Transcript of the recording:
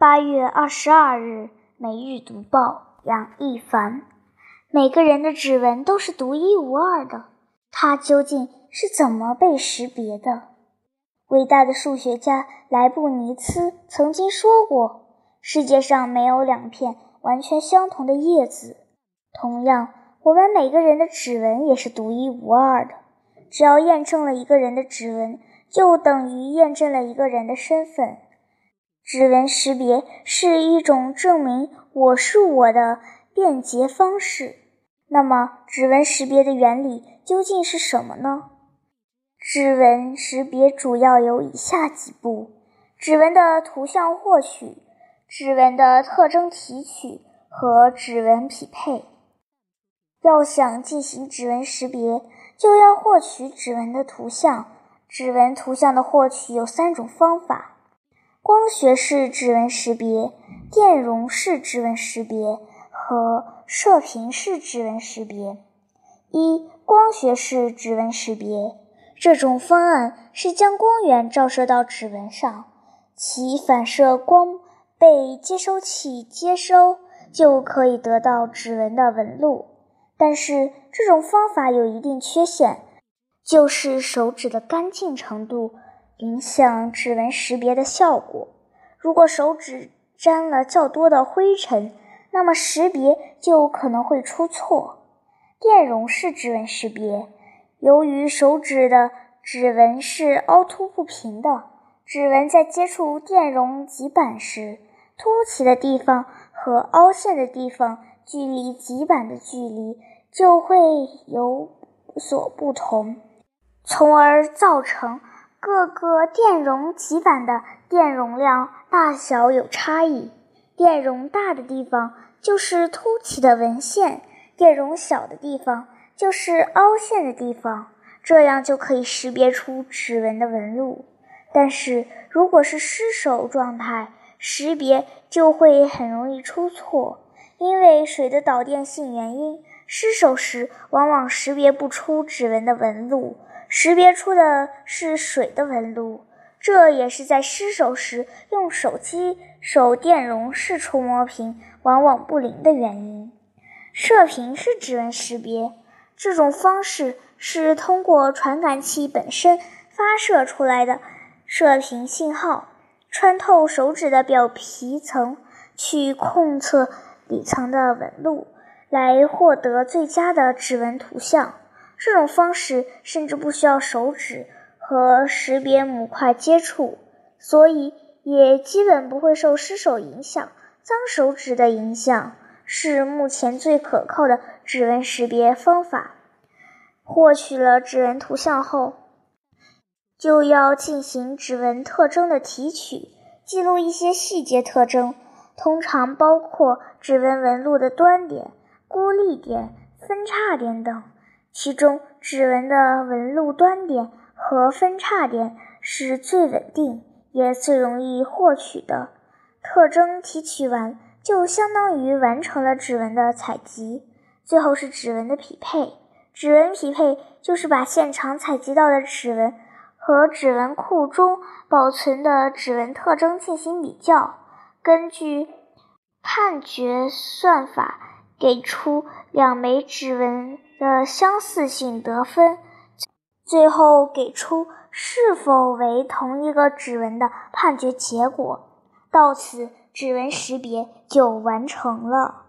八月二十二日，《每日读报》杨一凡。每个人的指纹都是独一无二的，它究竟是怎么被识别的？伟大的数学家莱布尼茨曾经说过：“世界上没有两片完全相同的叶子。”同样，我们每个人的指纹也是独一无二的。只要验证了一个人的指纹，就等于验证了一个人的身份。指纹识别是一种证明我是我的便捷方式。那么，指纹识别的原理究竟是什么呢？指纹识别主要有以下几步：指纹的图像获取、指纹的特征提取和指纹匹配。要想进行指纹识别，就要获取指纹的图像。指纹图像的获取有三种方法。光学式指纹识别、电容式指纹识别和射频式指纹识别。一、光学式指纹识别，这种方案是将光源照射到指纹上，其反射光被接收器接收，就可以得到指纹的纹路。但是这种方法有一定缺陷，就是手指的干净程度。影响指纹识别的效果。如果手指沾了较多的灰尘，那么识别就可能会出错。电容式指纹识别，由于手指的指纹是凹凸不平的，指纹在接触电容极板时，凸起的地方和凹陷的地方距离极板的距离就会有所不同，从而造成。各个电容极板的电容量大小有差异，电容大的地方就是凸起的纹线，电容小的地方就是凹陷的地方，这样就可以识别出指纹的纹路。但是如果是失手状态，识别就会很容易出错，因为水的导电性原因，失手时往往识别不出指纹的纹路。识别出的是水的纹路，这也是在失手时用手机手电容式触摸屏往往不灵的原因。射频式指纹识别这种方式是通过传感器本身发射出来的射频信号，穿透手指的表皮层去控测底层的纹路，来获得最佳的指纹图像。这种方式甚至不需要手指和识别模块接触，所以也基本不会受失手影响、脏手指的影响，是目前最可靠的指纹识别方法。获取了指纹图像后，就要进行指纹特征的提取，记录一些细节特征，通常包括指纹纹路的端点、孤立点、分叉点等。其中，指纹的纹路端点和分叉点是最稳定也最容易获取的。特征提取完，就相当于完成了指纹的采集。最后是指纹的匹配。指纹匹配就是把现场采集到的指纹和指纹库中保存的指纹特征进行比较，根据判决算法给出两枚指纹。的相似性得分，最后给出是否为同一个指纹的判决结果。到此，指纹识别就完成了。